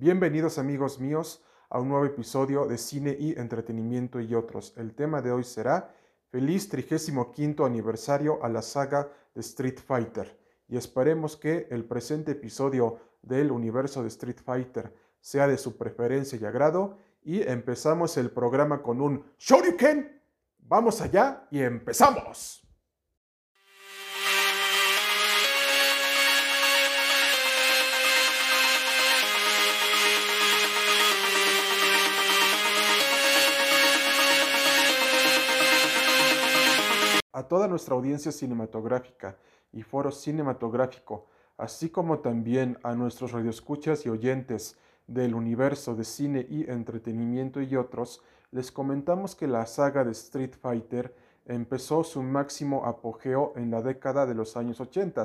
Bienvenidos amigos míos a un nuevo episodio de Cine y Entretenimiento y otros. El tema de hoy será Feliz 35 aniversario a la saga de Street Fighter y esperemos que el presente episodio del universo de Street Fighter sea de su preferencia y agrado y empezamos el programa con un Shoryuken. Vamos allá y empezamos. A toda nuestra audiencia cinematográfica y foro cinematográfico, así como también a nuestros radioescuchas y oyentes del universo de cine y entretenimiento y otros, les comentamos que la saga de Street Fighter empezó su máximo apogeo en la década de los años 80,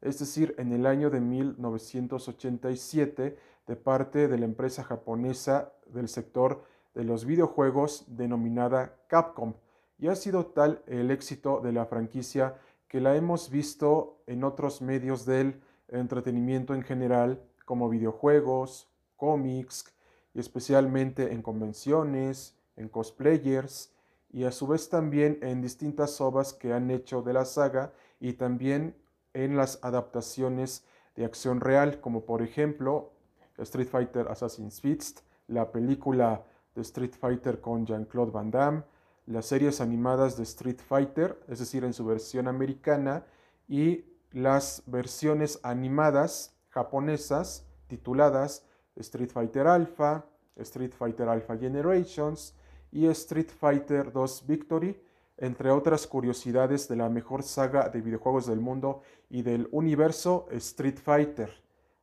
es decir, en el año de 1987, de parte de la empresa japonesa del sector de los videojuegos denominada Capcom y ha sido tal el éxito de la franquicia que la hemos visto en otros medios del entretenimiento en general, como videojuegos, cómics, y especialmente en convenciones, en cosplayers, y a su vez también en distintas obras que han hecho de la saga y también en las adaptaciones de acción real, como por ejemplo Street Fighter Assassin's Fist, la película de Street Fighter con Jean-Claude Van Damme, las series animadas de Street Fighter, es decir, en su versión americana, y las versiones animadas japonesas tituladas Street Fighter Alpha, Street Fighter Alpha Generations y Street Fighter 2 Victory, entre otras curiosidades de la mejor saga de videojuegos del mundo y del universo Street Fighter.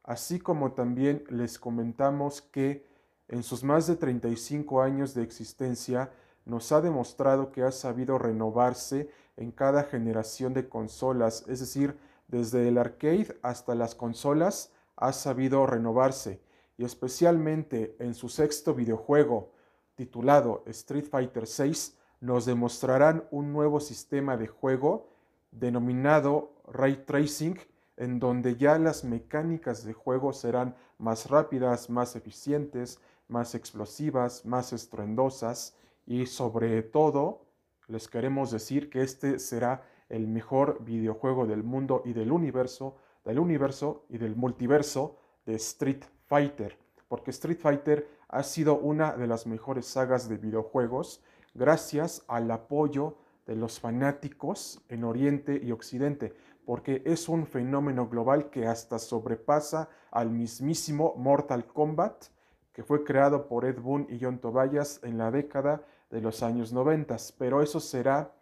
Así como también les comentamos que en sus más de 35 años de existencia, nos ha demostrado que ha sabido renovarse en cada generación de consolas, es decir, desde el arcade hasta las consolas ha sabido renovarse y especialmente en su sexto videojuego titulado Street Fighter VI nos demostrarán un nuevo sistema de juego denominado Ray Tracing en donde ya las mecánicas de juego serán más rápidas, más eficientes, más explosivas, más estruendosas y sobre todo les queremos decir que este será el mejor videojuego del mundo y del universo, del universo y del multiverso de Street Fighter, porque Street Fighter ha sido una de las mejores sagas de videojuegos gracias al apoyo de los fanáticos en Oriente y Occidente, porque es un fenómeno global que hasta sobrepasa al mismísimo Mortal Kombat, que fue creado por Ed Boon y John Tobias en la década de los años 90, pero eso será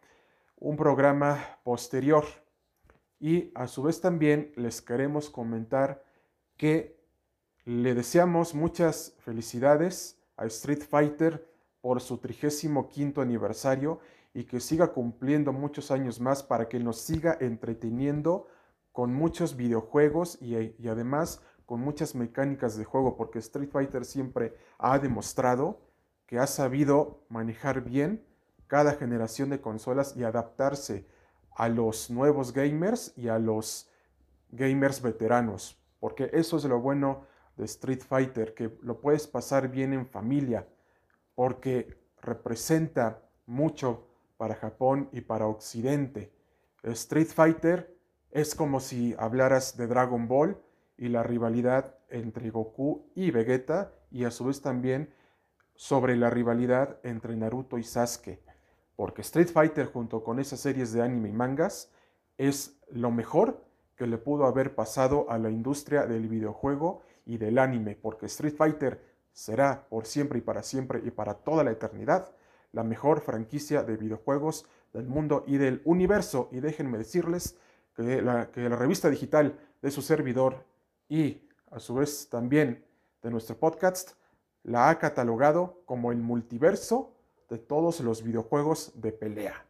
un programa posterior. Y a su vez también les queremos comentar que le deseamos muchas felicidades a Street Fighter por su 35 aniversario y que siga cumpliendo muchos años más para que nos siga entreteniendo con muchos videojuegos y, y además con muchas mecánicas de juego, porque Street Fighter siempre ha demostrado que ha sabido manejar bien cada generación de consolas y adaptarse a los nuevos gamers y a los gamers veteranos, porque eso es lo bueno de Street Fighter, que lo puedes pasar bien en familia, porque representa mucho para Japón y para Occidente. Street Fighter es como si hablaras de Dragon Ball y la rivalidad entre Goku y Vegeta y a su vez también sobre la rivalidad entre Naruto y Sasuke, porque Street Fighter junto con esas series de anime y mangas es lo mejor que le pudo haber pasado a la industria del videojuego y del anime, porque Street Fighter será por siempre y para siempre y para toda la eternidad la mejor franquicia de videojuegos del mundo y del universo. Y déjenme decirles que la, que la revista digital de su servidor y a su vez también de nuestro podcast la ha catalogado como el multiverso de todos los videojuegos de pelea,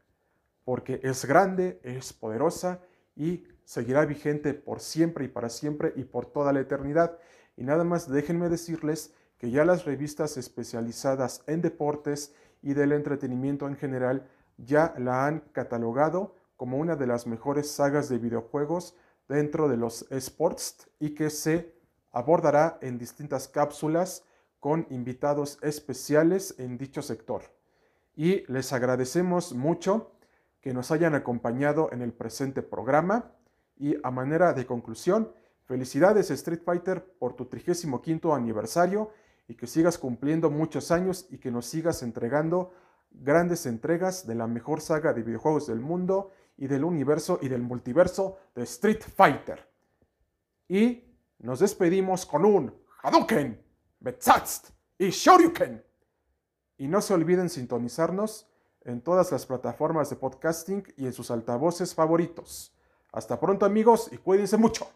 porque es grande, es poderosa y seguirá vigente por siempre y para siempre y por toda la eternidad. Y nada más déjenme decirles que ya las revistas especializadas en deportes y del entretenimiento en general ya la han catalogado como una de las mejores sagas de videojuegos dentro de los esports y que se abordará en distintas cápsulas con invitados especiales en dicho sector. Y les agradecemos mucho que nos hayan acompañado en el presente programa. Y a manera de conclusión, felicidades Street Fighter por tu 35 aniversario y que sigas cumpliendo muchos años y que nos sigas entregando grandes entregas de la mejor saga de videojuegos del mundo y del universo y del multiverso de Street Fighter. Y nos despedimos con un Hadouken, Metsatst y Shoryuken. Y no se olviden sintonizarnos en todas las plataformas de podcasting y en sus altavoces favoritos. Hasta pronto amigos y cuídense mucho.